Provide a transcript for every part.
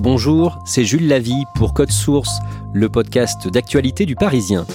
Bonjour, c'est Jules Lavie pour Code Source, le podcast d'actualité du Parisien.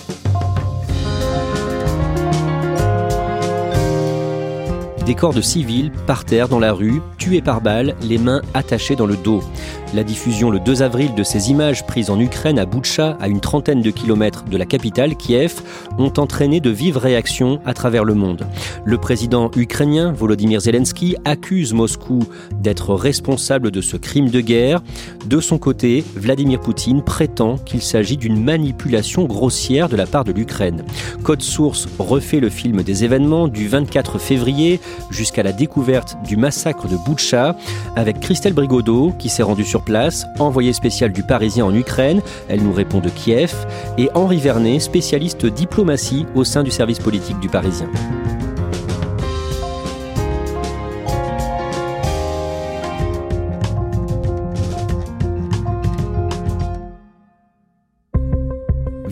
Des corps de civils par terre dans la rue, tués par balles, les mains attachées dans le dos. La diffusion le 2 avril de ces images prises en Ukraine à Boutcha, à une trentaine de kilomètres de la capitale, Kiev, ont entraîné de vives réactions à travers le monde. Le président ukrainien Volodymyr Zelensky accuse Moscou d'être responsable de ce crime de guerre. De son côté, Vladimir Poutine prétend qu'il s'agit d'une manipulation grossière de la part de l'Ukraine. Code Source refait le film des événements du 24 février jusqu'à la découverte du massacre de Boutcha avec Christelle Brigodeau qui s'est rendue sur place, envoyée spéciale du Parisien en Ukraine, elle nous répond de Kiev, et Henri Vernet, spécialiste diplomatie au sein du service politique du Parisien.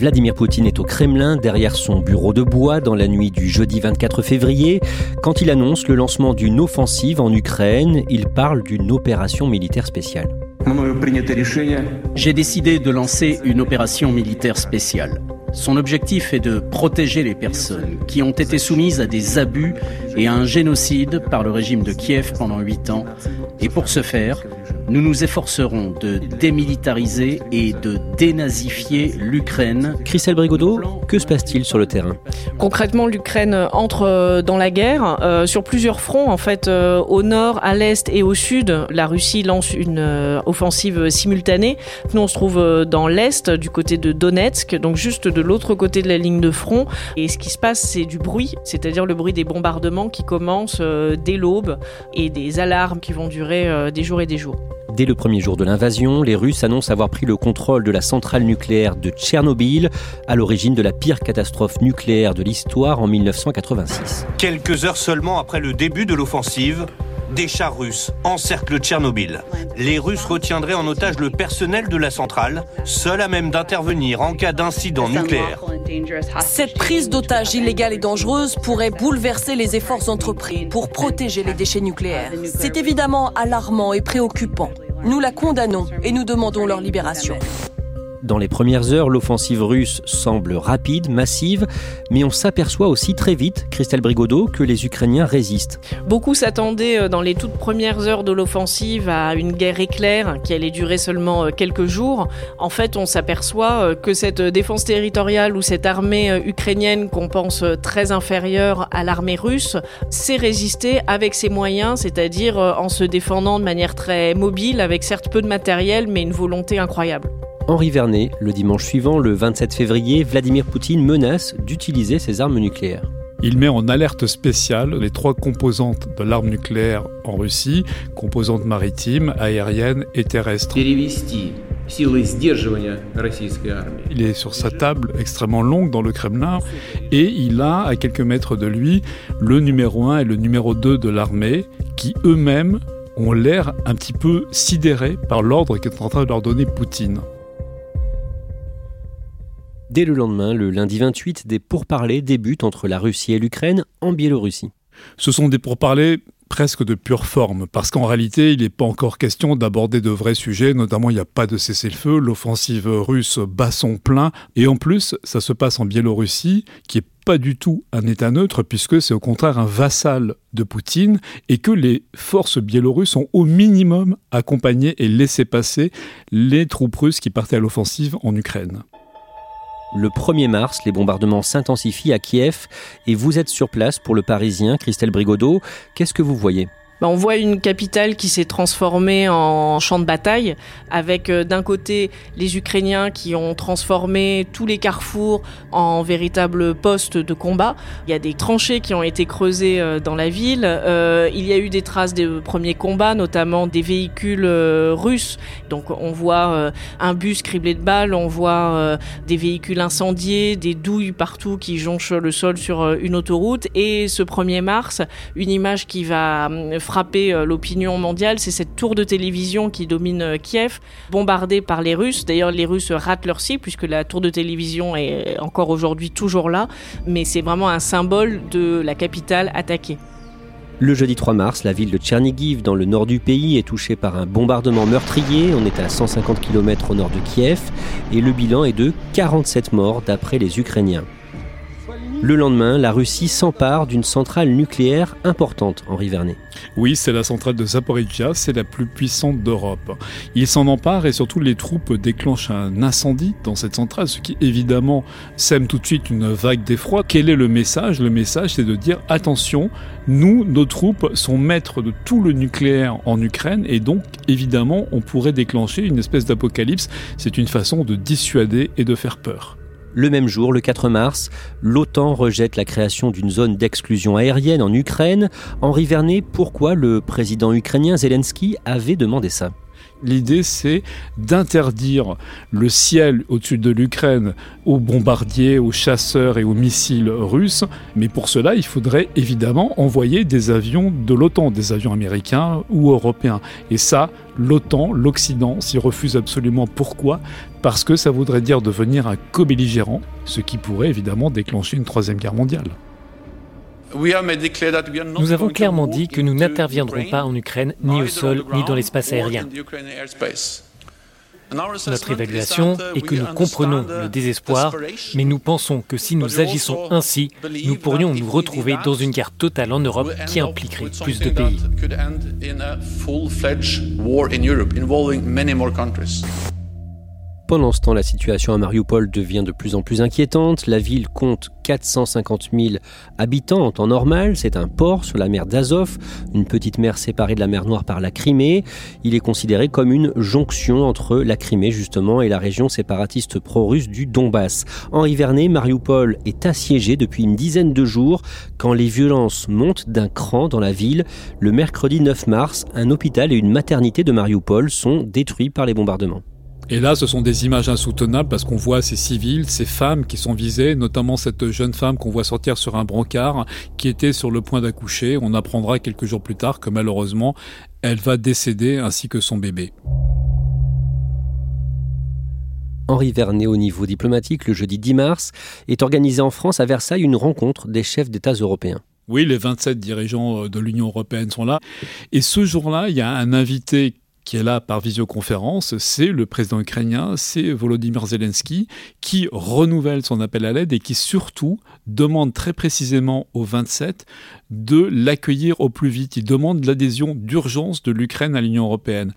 Vladimir Poutine est au Kremlin derrière son bureau de bois dans la nuit du jeudi 24 février. Quand il annonce le lancement d'une offensive en Ukraine, il parle d'une opération militaire spéciale. J'ai décidé de lancer une opération militaire spéciale. Son objectif est de protéger les personnes qui ont été soumises à des abus et à un génocide par le régime de Kiev pendant huit ans. Et pour ce faire, nous nous efforcerons de démilitariser et de dénazifier l'Ukraine. Christelle Brigodeau, que se passe-t-il sur le terrain? Concrètement, l'Ukraine entre dans la guerre euh, sur plusieurs fronts. En fait, euh, au nord, à l'est et au sud, la Russie lance une euh, offensive simultanée. Nous, on se trouve dans l'est, du côté de Donetsk, donc juste de l'autre côté de la ligne de front. Et ce qui se passe, c'est du bruit, c'est-à-dire le bruit des bombardements qui commencent dès l'aube et des alarmes qui vont durer des jours et des jours. Dès le premier jour de l'invasion, les Russes annoncent avoir pris le contrôle de la centrale nucléaire de Tchernobyl, à l'origine de la pire catastrophe nucléaire de l'histoire en 1986. Quelques heures seulement après le début de l'offensive, des chars russes encerclent Tchernobyl. Les Russes retiendraient en otage le personnel de la centrale, seul à même d'intervenir en cas d'incident nucléaire. Cette prise d'otage illégale et dangereuse pourrait bouleverser les efforts entrepris pour protéger les déchets nucléaires. C'est évidemment alarmant et préoccupant. Nous la condamnons et nous demandons leur libération. Dans les premières heures, l'offensive russe semble rapide, massive, mais on s'aperçoit aussi très vite, Christelle Brigodeau, que les Ukrainiens résistent. Beaucoup s'attendaient euh, dans les toutes premières heures de l'offensive à une guerre éclair qui allait durer seulement euh, quelques jours. En fait, on s'aperçoit euh, que cette défense territoriale ou cette armée ukrainienne qu'on pense très inférieure à l'armée russe s'est résistée avec ses moyens, c'est-à-dire en se défendant de manière très mobile, avec certes peu de matériel, mais une volonté incroyable. Henri Vernet, le dimanche suivant, le 27 février, Vladimir Poutine menace d'utiliser ses armes nucléaires. Il met en alerte spéciale les trois composantes de l'arme nucléaire en Russie, composantes maritimes, aériennes et terrestres. Il est sur sa table extrêmement longue dans le Kremlin et il a à quelques mètres de lui le numéro 1 et le numéro 2 de l'armée qui eux-mêmes ont l'air un petit peu sidérés par l'ordre qu'est en train de leur donner Poutine. Dès le lendemain, le lundi 28, des pourparlers débutent entre la Russie et l'Ukraine en Biélorussie. Ce sont des pourparlers presque de pure forme, parce qu'en réalité, il n'est pas encore question d'aborder de vrais sujets, notamment il n'y a pas de cessez-le-feu, l'offensive russe bat son plein, et en plus, ça se passe en Biélorussie, qui est pas du tout un État neutre, puisque c'est au contraire un vassal de Poutine, et que les forces biélorusses ont au minimum accompagné et laissé passer les troupes russes qui partaient à l'offensive en Ukraine. Le 1er mars, les bombardements s'intensifient à Kiev et vous êtes sur place pour le Parisien, Christelle Brigodeau. Qu'est-ce que vous voyez? Bah, on voit une capitale qui s'est transformée en champ de bataille, avec euh, d'un côté les Ukrainiens qui ont transformé tous les carrefours en véritables postes de combat. Il y a des tranchées qui ont été creusées euh, dans la ville. Euh, il y a eu des traces des premiers combats, notamment des véhicules russes. Donc on voit un bus criblé de balles, on voit des véhicules incendiés, des douilles partout qui jonchent le sol sur une autoroute. Et ce 1er mars, une image qui va frappé euh, l'opinion mondiale, c'est cette tour de télévision qui domine euh, Kiev, bombardée par les Russes. D'ailleurs, les Russes ratent leur cible puisque la tour de télévision est encore aujourd'hui toujours là, mais c'est vraiment un symbole de la capitale attaquée. Le jeudi 3 mars, la ville de Tchernigiv, dans le nord du pays, est touchée par un bombardement meurtrier. On est à 150 km au nord de Kiev et le bilan est de 47 morts d'après les Ukrainiens. Le lendemain, la Russie s'empare d'une centrale nucléaire importante, Henri Vernet. Oui, c'est la centrale de Zaporizhia, c'est la plus puissante d'Europe. Il s'en empare et surtout les troupes déclenchent un incendie dans cette centrale, ce qui évidemment sème tout de suite une vague d'effroi. Quel est le message? Le message, c'est de dire attention, nous, nos troupes sont maîtres de tout le nucléaire en Ukraine et donc évidemment on pourrait déclencher une espèce d'apocalypse. C'est une façon de dissuader et de faire peur. Le même jour, le 4 mars, l'OTAN rejette la création d'une zone d'exclusion aérienne en Ukraine. Henri Vernet, pourquoi le président ukrainien Zelensky avait demandé ça? L'idée, c'est d'interdire le ciel au-dessus de l'Ukraine aux bombardiers, aux chasseurs et aux missiles russes. Mais pour cela, il faudrait évidemment envoyer des avions de l'OTAN, des avions américains ou européens. Et ça, l'OTAN, l'Occident s'y refuse absolument. Pourquoi? Parce que ça voudrait dire devenir un co-belligérant, ce qui pourrait évidemment déclencher une troisième guerre mondiale. Nous avons clairement dit que nous n'interviendrons pas en Ukraine, ni au sol, ni dans l'espace aérien. Notre évaluation est que nous comprenons le désespoir, mais nous pensons que si nous agissons ainsi, nous pourrions nous retrouver dans une guerre totale en Europe qui impliquerait plus de pays. Pendant ce temps, la situation à Mariupol devient de plus en plus inquiétante. La ville compte 450 000 habitants en temps normal. C'est un port sur la mer d'Azov, une petite mer séparée de la mer Noire par la Crimée. Il est considéré comme une jonction entre la Crimée justement et la région séparatiste pro-russe du Donbass. En Vernet, Mariupol est assiégé depuis une dizaine de jours quand les violences montent d'un cran dans la ville. Le mercredi 9 mars, un hôpital et une maternité de Mariupol sont détruits par les bombardements. Et là, ce sont des images insoutenables parce qu'on voit ces civils, ces femmes qui sont visées, notamment cette jeune femme qu'on voit sortir sur un brancard qui était sur le point d'accoucher. On apprendra quelques jours plus tard que malheureusement, elle va décéder ainsi que son bébé. Henri Vernet, au niveau diplomatique, le jeudi 10 mars, est organisée en France à Versailles une rencontre des chefs d'État européens. Oui, les 27 dirigeants de l'Union européenne sont là. Et ce jour-là, il y a un invité qui est là par visioconférence, c'est le président ukrainien, c'est Volodymyr Zelensky, qui renouvelle son appel à l'aide et qui surtout demande très précisément aux 27 de l'accueillir au plus vite. Il demande l'adhésion d'urgence de l'Ukraine à l'Union européenne.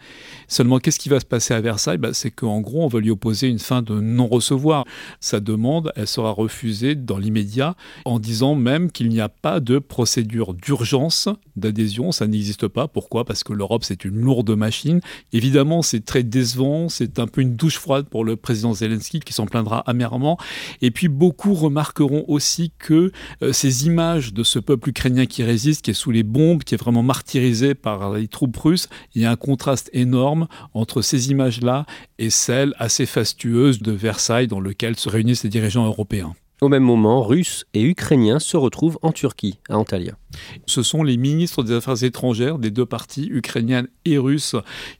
Seulement, qu'est-ce qui va se passer à Versailles? Bah, C'est qu'en gros, on va lui opposer une fin de non-recevoir. Sa demande, elle sera refusée dans l'immédiat en disant même qu'il n'y a pas de procédure d'urgence d'adhésion. Ça n'existe pas. Pourquoi? Parce que l'Europe, c'est une lourde machine. Évidemment, c'est très décevant. C'est un peu une douche froide pour le président Zelensky qui s'en plaindra amèrement. Et puis, beaucoup remarqueront aussi que euh, ces images de ce peuple ukrainien qui résiste, qui est sous les bombes, qui est vraiment martyrisé par les troupes russes. Il y a un contraste énorme entre ces images-là et celles assez fastueuses de Versailles dans lequel se réunissent les dirigeants européens. Au même moment, Russes et Ukrainiens se retrouvent en Turquie, à Antalya. Ce sont les ministres des Affaires étrangères des deux parties, ukrainiennes et russes,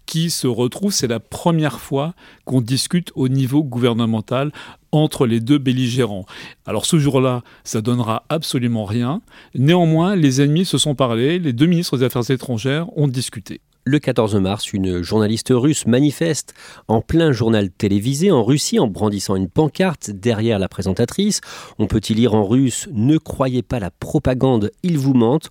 qui se retrouvent. C'est la première fois qu'on discute au niveau gouvernemental entre les deux belligérants. Alors ce jour-là, ça donnera absolument rien. Néanmoins, les ennemis se sont parlé, les deux ministres des Affaires étrangères ont discuté. Le 14 mars, une journaliste russe manifeste en plein journal télévisé en Russie en brandissant une pancarte derrière la présentatrice. On peut y lire en russe Ne croyez pas la propagande, ils vous mentent.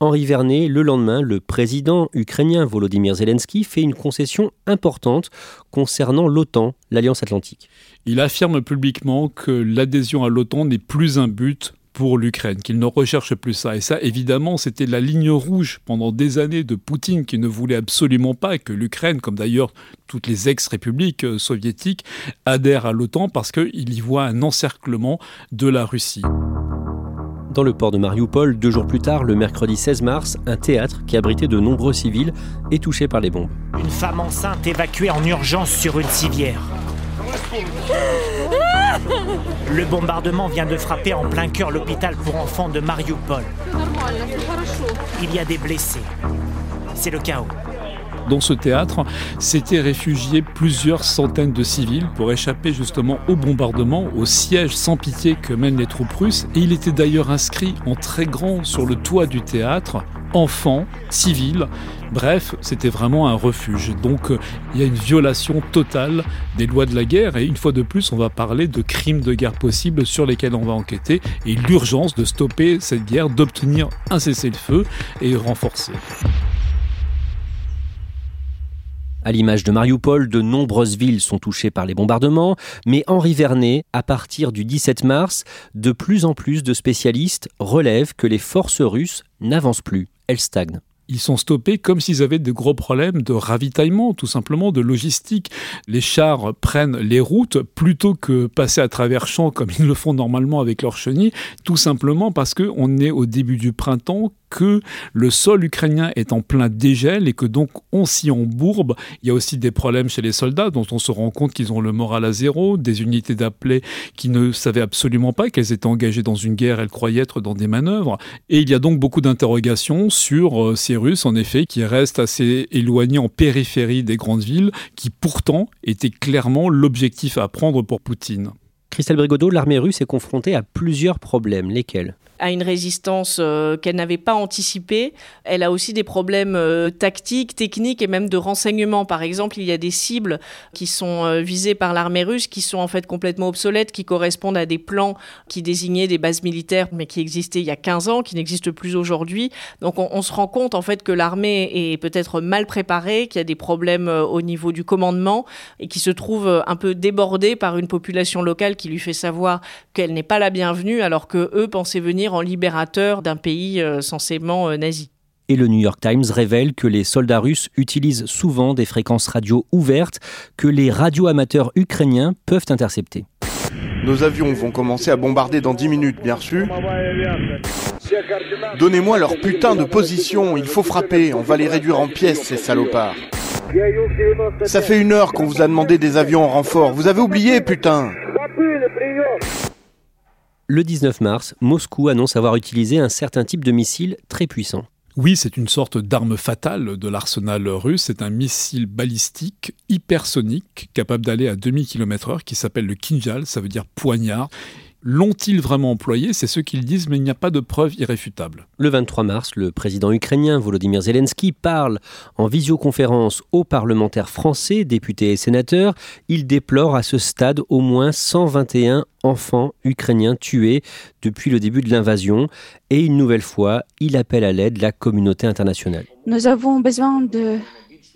Henri Vernet, le lendemain, le président ukrainien Volodymyr Zelensky fait une concession importante concernant l'OTAN, l'Alliance Atlantique. Il affirme publiquement que l'adhésion à l'OTAN n'est plus un but pour l'Ukraine, qu'il ne recherche plus ça. Et ça, évidemment, c'était la ligne rouge pendant des années de Poutine qui ne voulait absolument pas que l'Ukraine, comme d'ailleurs toutes les ex-républiques euh, soviétiques, adhèrent à l'OTAN parce qu'il y voit un encerclement de la Russie. Dans le port de Mariupol, deux jours plus tard, le mercredi 16 mars, un théâtre qui abritait de nombreux civils est touché par les bombes. Une femme enceinte évacuée en urgence sur une civière. Le bombardement vient de frapper en plein cœur l'hôpital pour enfants de Mariupol. Il y a des blessés. C'est le chaos. Dans ce théâtre, s'étaient réfugiés plusieurs centaines de civils pour échapper justement au bombardement, au siège sans pitié que mènent les troupes russes. Et il était d'ailleurs inscrit en très grand sur le toit du théâtre enfants, civils. Bref, c'était vraiment un refuge. Donc euh, il y a une violation totale des lois de la guerre et une fois de plus, on va parler de crimes de guerre possibles sur lesquels on va enquêter et l'urgence de stopper cette guerre, d'obtenir un cessez-le-feu et renforcer. À l'image de Mariupol, de nombreuses villes sont touchées par les bombardements, mais Henri Vernet, à partir du 17 mars, de plus en plus de spécialistes relèvent que les forces russes n'avancent plus, elles stagnent ils sont stoppés comme s'ils avaient de gros problèmes de ravitaillement, tout simplement, de logistique. Les chars prennent les routes plutôt que passer à travers champs comme ils le font normalement avec leurs chenilles, tout simplement parce qu'on est au début du printemps, que le sol ukrainien est en plein dégel et que donc on s'y embourbe. Il y a aussi des problèmes chez les soldats dont on se rend compte qu'ils ont le moral à zéro, des unités d'appelés qui ne savaient absolument pas qu'elles étaient engagées dans une guerre, elles croyaient être dans des manœuvres. Et il y a donc beaucoup d'interrogations sur euh, ces Russes, en effet, qui restent assez éloignés en périphérie des grandes villes, qui pourtant étaient clairement l'objectif à prendre pour Poutine. Christelle Brigodeau, l'armée russe est confrontée à plusieurs problèmes. Lesquels? À une résistance euh, qu'elle n'avait pas anticipée. Elle a aussi des problèmes euh, tactiques, techniques et même de renseignement. Par exemple, il y a des cibles qui sont euh, visées par l'armée russe qui sont en fait complètement obsolètes, qui correspondent à des plans qui désignaient des bases militaires mais qui existaient il y a 15 ans, qui n'existent plus aujourd'hui. Donc on, se rend compte en fait que l'armée est peut-être mal préparée, qu'il y a des problèmes au niveau du commandement et qui se trouve un peu débordée par une population locale qui lui fait savoir qu'elle n'est pas la bienvenue alors que eux pensaient venir en libérateur d'un pays euh, censément euh, nazi. Et le New York Times révèle que les soldats russes utilisent souvent des fréquences radio ouvertes que les radioamateurs ukrainiens peuvent intercepter. Nos avions vont commencer à bombarder dans 10 minutes, bien reçu Donnez-moi leur putain de position, il faut frapper, on va les réduire en pièces, ces salopards. Ça fait une heure qu'on vous a demandé des avions en renfort, vous avez oublié, putain le 19 mars, Moscou annonce avoir utilisé un certain type de missile très puissant. Oui, c'est une sorte d'arme fatale de l'arsenal russe. C'est un missile balistique hypersonique capable d'aller à demi kilomètre heure qui s'appelle le Kinjal, ça veut dire poignard. L'ont-ils vraiment employé? C'est ce qu'ils disent, mais il n'y a pas de preuves irréfutables. Le 23 mars, le président ukrainien Volodymyr Zelensky parle en visioconférence aux parlementaires français, députés et sénateurs. Il déplore à ce stade au moins 121 enfants ukrainiens tués depuis le début de l'invasion. Et une nouvelle fois, il appelle à l'aide la communauté internationale. Nous avons besoin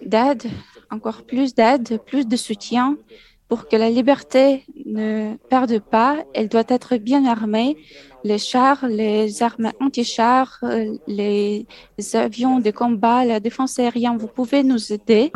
d'aide, encore plus d'aide, plus de soutien pour que la liberté ne perde pas, elle doit être bien armée. Les chars, les armes anti-chars, les avions de combat, la défense aérienne, vous pouvez nous aider.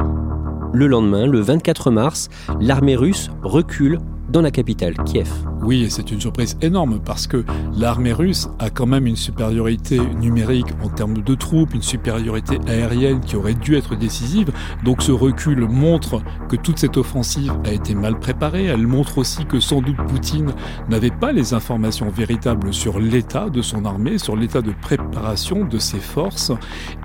Le lendemain, le 24 mars, l'armée russe recule dans la capitale, Kiev. Oui, et c'est une surprise énorme parce que l'armée russe a quand même une supériorité numérique en termes de troupes, une supériorité aérienne qui aurait dû être décisive. Donc ce recul montre que toute cette offensive a été mal préparée. Elle montre aussi que sans doute Poutine n'avait pas les informations véritables sur l'état de son armée, sur l'état de préparation de ses forces.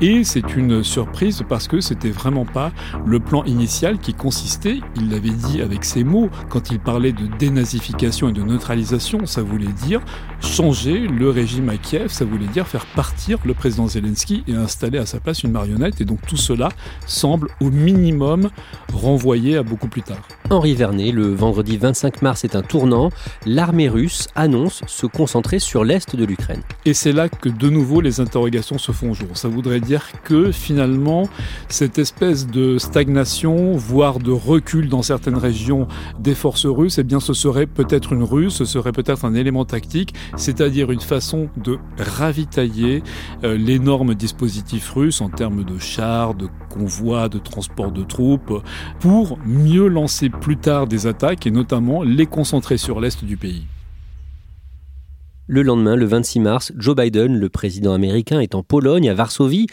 Et c'est une surprise parce que c'était vraiment pas le plan initial qui consistait, il l'avait dit avec ses mots, quand il parlait de dénazification et de neutralisation, ça voulait dire changer le régime à Kiev, ça voulait dire faire partir le président Zelensky et installer à sa place une marionnette. Et donc tout cela semble au minimum renvoyé à beaucoup plus tard. Henri Vernet, le vendredi 25 mars est un tournant. L'armée russe annonce se concentrer sur l'est de l'Ukraine. Et c'est là que de nouveau les interrogations se font jour. Ça voudrait dire que finalement, cette espèce de stagnation, voire de recul dans certaines régions des forces russes, eh bien ce serait peut-être une ruse, ce serait peut-être un élément tactique, c'est-à-dire une façon de ravitailler euh, l'énorme dispositif russe en termes de chars, de convois, de transport de troupes, pour mieux lancer plus tard des attaques et notamment les concentrer sur l'est du pays. Le lendemain, le 26 mars, Joe Biden, le président américain, est en Pologne, à Varsovie,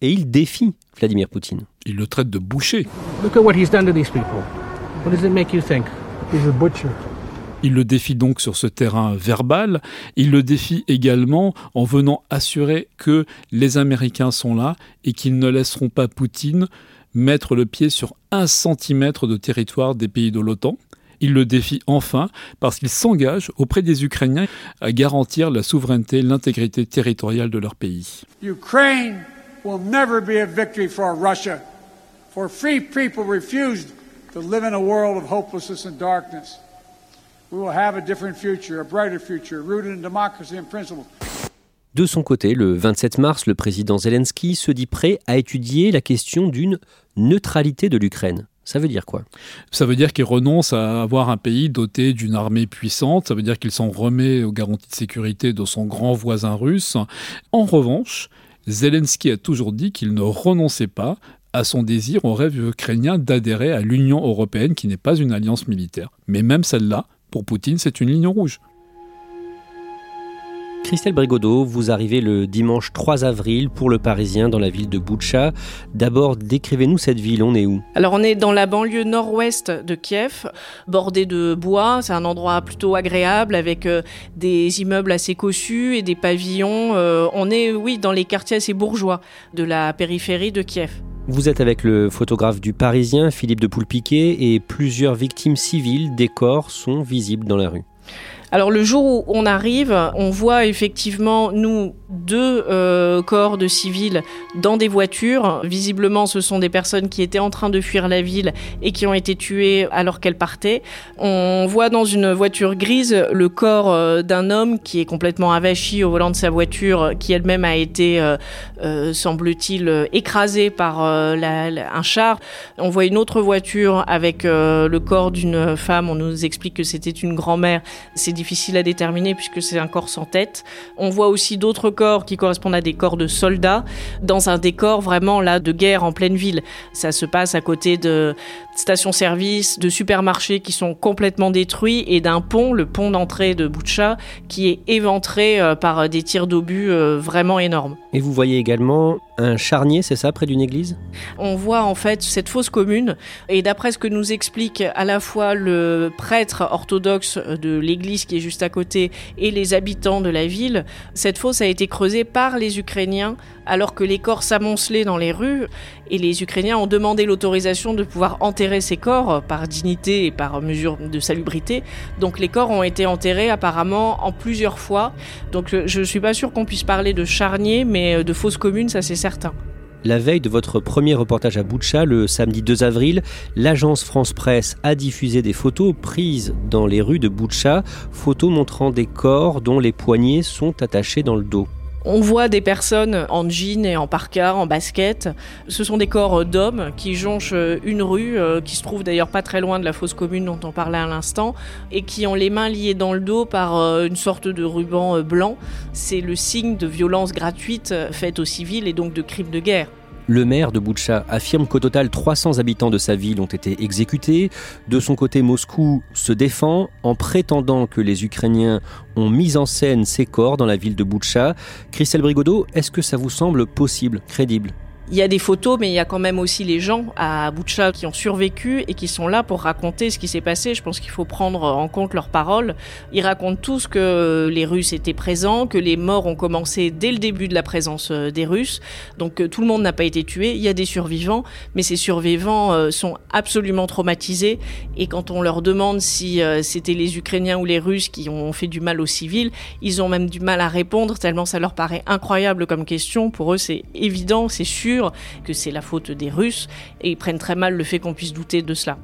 et il défie Vladimir Poutine. Il le traite de boucher. Il le défie donc sur ce terrain verbal. Il le défie également en venant assurer que les Américains sont là et qu'ils ne laisseront pas Poutine mettre le pied sur un centimètre de territoire des pays de l'OTAN. Il le défie enfin parce qu'il s'engage auprès des Ukrainiens à garantir la souveraineté et l'intégrité territoriale de leur pays. Ukraine will never be a victory for Russia, for free people refused to live in a world of hopelessness and darkness. We will have a different future, a brighter future, rooted in democracy and principles. De son côté, le 27 mars, le président Zelensky se dit prêt à étudier la question d'une neutralité de l'Ukraine. Ça veut dire quoi? Ça veut dire qu'il renonce à avoir un pays doté d'une armée puissante, ça veut dire qu'il s'en remet aux garanties de sécurité de son grand voisin russe. En revanche, Zelensky a toujours dit qu'il ne renonçait pas à son désir, au rêve ukrainien d'adhérer à l'Union européenne qui n'est pas une alliance militaire. Mais même celle-là, pour Poutine, c'est une ligne rouge. Christelle Brigodeau, vous arrivez le dimanche 3 avril pour le Parisien dans la ville de Boutcha. D'abord, décrivez-nous cette ville, on est où? Alors on est dans la banlieue nord-ouest de Kiev, bordée de bois, c'est un endroit plutôt agréable avec euh, des immeubles assez cossus et des pavillons. Euh, on est, oui, dans les quartiers assez bourgeois de la périphérie de Kiev. Vous êtes avec le photographe du Parisien, Philippe de Poulpiquet, et plusieurs victimes civiles, des corps sont visibles dans la rue. Alors le jour où on arrive, on voit effectivement, nous, deux euh, corps de civils dans des voitures. Visiblement, ce sont des personnes qui étaient en train de fuir la ville et qui ont été tuées alors qu'elles partaient. On voit dans une voiture grise le corps euh, d'un homme qui est complètement avachi au volant de sa voiture, qui elle-même a été, euh, semble-t-il, écrasée par un char. On voit une autre voiture avec le corps d'une femme. On nous explique que c'était une grand-mère. Difficile à déterminer puisque c'est un corps sans tête. On voit aussi d'autres corps qui correspondent à des corps de soldats dans un décor vraiment là de guerre en pleine ville. Ça se passe à côté de stations-service, de supermarchés qui sont complètement détruits et d'un pont, le pont d'entrée de Boucha, qui est éventré euh, par des tirs d'obus euh, vraiment énormes. Et vous voyez également un charnier, c'est ça, près d'une église? On voit en fait cette fosse commune et d'après ce que nous explique à la fois le prêtre orthodoxe de l'église qui est juste à côté et les habitants de la ville, cette fosse a été creusée par les Ukrainiens alors que les corps s'amoncelaient dans les rues et les Ukrainiens ont demandé l'autorisation de pouvoir enterrer ces corps par dignité et par mesure de salubrité. Donc les corps ont été enterrés apparemment en plusieurs fois. Donc je ne suis pas sûr qu'on puisse parler de charnier, mais de fosse commune, ça c'est certain. La veille de votre premier reportage à Boutcha, le samedi 2 avril, l'agence France Presse a diffusé des photos prises dans les rues de Boutcha, photos montrant des corps dont les poignets sont attachés dans le dos. On voit des personnes en jean et en parka, en basket. Ce sont des corps d'hommes qui jonchent une rue, euh, qui se trouve d'ailleurs pas très loin de la fosse commune dont on parlait à l'instant, et qui ont les mains liées dans le dos par euh, une sorte de ruban euh, blanc. C'est le signe de violence gratuite faite aux civils et donc de crimes de guerre. Le maire de Boutcha affirme qu'au total 300 habitants de sa ville ont été exécutés. De son côté, Moscou se défend en prétendant que les Ukrainiens ont mis en scène ces corps dans la ville de Boutcha. Christelle Brigodeau, est-ce que ça vous semble possible, crédible? Il y a des photos, mais il y a quand même aussi les gens à Boutcha qui ont survécu et qui sont là pour raconter ce qui s'est passé. Je pense qu'il faut prendre en compte leurs paroles. Ils racontent tous que les Russes étaient présents, que les morts ont commencé dès le début de la présence euh, des Russes. Donc euh, tout le monde n'a pas été tué. Il y a des survivants, mais ces survivants euh, sont absolument traumatisés. Et quand on leur demande si c'était les Ukrainiens ou les Russes qui ont fait du mal aux civils, ils ont même du mal à répondre tellement ça leur paraît incroyable comme question. Pour eux, c'est évident, c'est sûr que c'est la faute des Russes et ils prennent très mal le fait qu'on puisse douter de cela.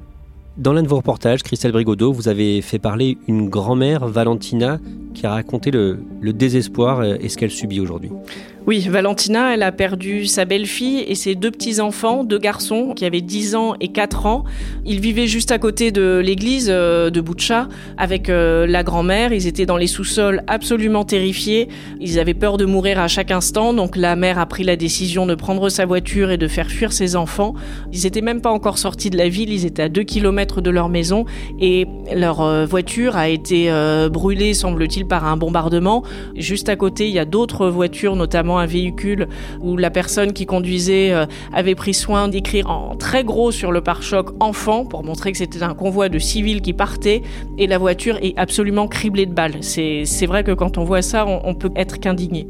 Dans l'un de vos reportages, Christelle Brigodeau, vous avez fait parler une grand-mère, Valentina, qui a raconté le, désespoir et ce qu'elle subit aujourd'hui. Oui, Valentina, elle a perdu sa belle-fille et ses deux petits-enfants, deux garçons qui avaient 10 ans et 4 ans. Ils vivaient juste à côté de l'église euh, de Boutcha avec euh, la grand-mère. Ils étaient dans les sous-sols absolument terrifiés. Ils avaient peur de mourir à chaque instant. Donc la mère a pris la décision de prendre sa voiture et de faire fuir ses enfants. Ils étaient même pas encore sortis de la ville. Ils étaient à 2 km de leur maison et leur euh, voiture a été brûlée, semble-t-il, par un bombardement. Juste à côté, il y a d'autres voitures, notamment un véhicule où la personne qui conduisait euh, avait pris soin d'écrire en très gros sur le pare-choc enfant pour montrer que c'était un convoi de civils qui partait et la voiture est absolument criblée de balles. C'est vrai que quand on voit ça, on, on peut être qu'indigné.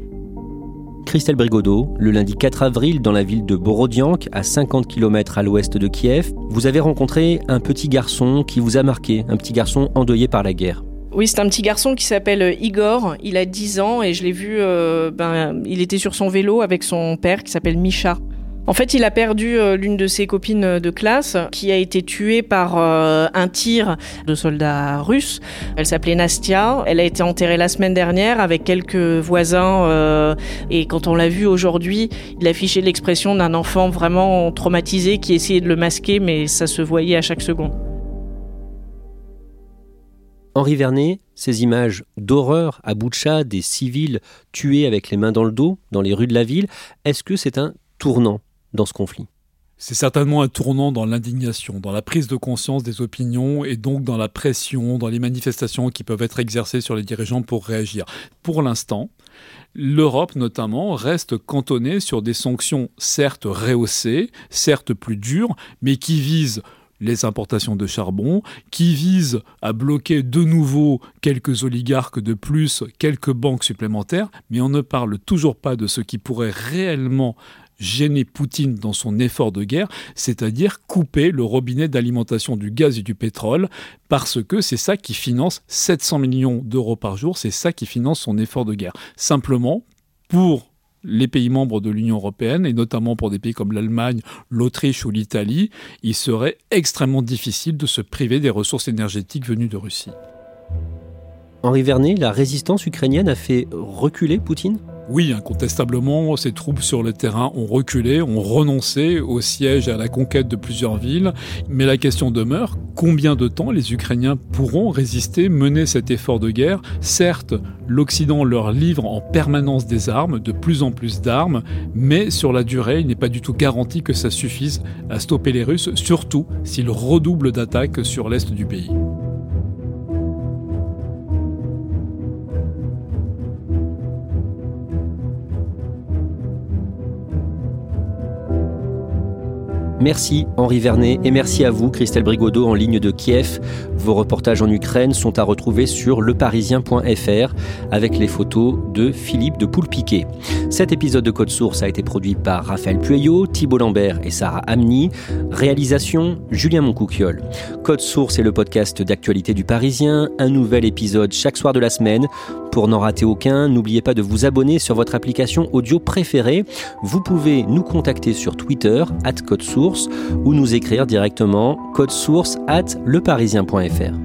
Christelle Brigodeau, le lundi 4 avril dans la ville de Borodiank, à 50 km à l'ouest de Kiev, vous avez rencontré un petit garçon qui vous a marqué, un petit garçon endeuillé par la guerre. Oui, c'est un petit garçon qui s'appelle euh, Igor. Il a 10 ans et je l'ai vu, euh, ben, il était sur son vélo avec son père qui s'appelle Misha. En fait, il a perdu euh, l'une de ses copines de classe qui a été tuée par un tir de soldats russes. Elle s'appelait Nastia. Elle a été enterrée la semaine dernière avec quelques voisins. et quand on l'a vu aujourd'hui, il affichait l'expression d'un enfant vraiment traumatisé qui essayait de le masquer, mais ça se voyait à chaque seconde. Henri Vernet, ces images d'horreur à Boutcha, des civils tués avec les mains dans le dos dans les rues de la ville, est-ce que c'est un tournant dans ce conflit? C'est certainement un tournant dans l'indignation, dans la prise de conscience des opinions et donc dans la pression, dans les manifestations qui peuvent être exercées sur les dirigeants pour réagir. Pour l'instant, l'Europe notamment reste cantonnée sur des sanctions certes rehaussées, certes plus dures, mais qui visent les importations de charbon, qui visent à bloquer de nouveau quelques oligarques de plus, quelques banques supplémentaires, mais on ne parle toujours pas de ce qui pourrait réellement gêner Poutine dans son effort de guerre, c'est-à-dire couper le robinet d'alimentation du gaz et du pétrole, parce que c'est ça qui finance 700 millions d'euros par jour, c'est ça qui finance son effort de guerre. Simplement, pour les pays membres de l'Union européenne, et notamment pour des pays comme l'Allemagne, l'Autriche ou l'Italie, il serait extrêmement difficile de se priver des ressources énergétiques venues de Russie. Henri Vernet, la résistance ukrainienne a fait reculer Poutine? Oui, incontestablement, ces troupes sur le terrain ont reculé, ont renoncé au siège et à la conquête de plusieurs villes. Mais la question demeure, combien de temps les Ukrainiens pourront résister, mener cet effort de guerre? Certes, l'Occident leur livre en permanence des armes, de plus en plus d'armes, mais sur la durée, il n'est pas du tout garanti que ça suffise à stopper les Russes, surtout s'ils redoublent d'attaques sur l'est du pays. Merci Henri Vernet et merci à vous Christelle Brigodeau en ligne de Kiev. Vos reportages en Ukraine sont à retrouver sur leparisien.fr avec les photos de Philippe de Poulpiquet. Cet épisode de Code Source a été produit par Raphaël Pueyo, Thibault Lambert et Sarah Amni. Réalisation Julien Moncouquiol. Code Source est le podcast d'actualité du Parisien, un nouvel épisode chaque soir de la semaine. Pour n'en rater aucun, n'oubliez pas de vous abonner sur votre application audio préférée. Vous pouvez nous contacter sur Twitter, at Code Source, ou nous écrire directement source at leparisien.fr.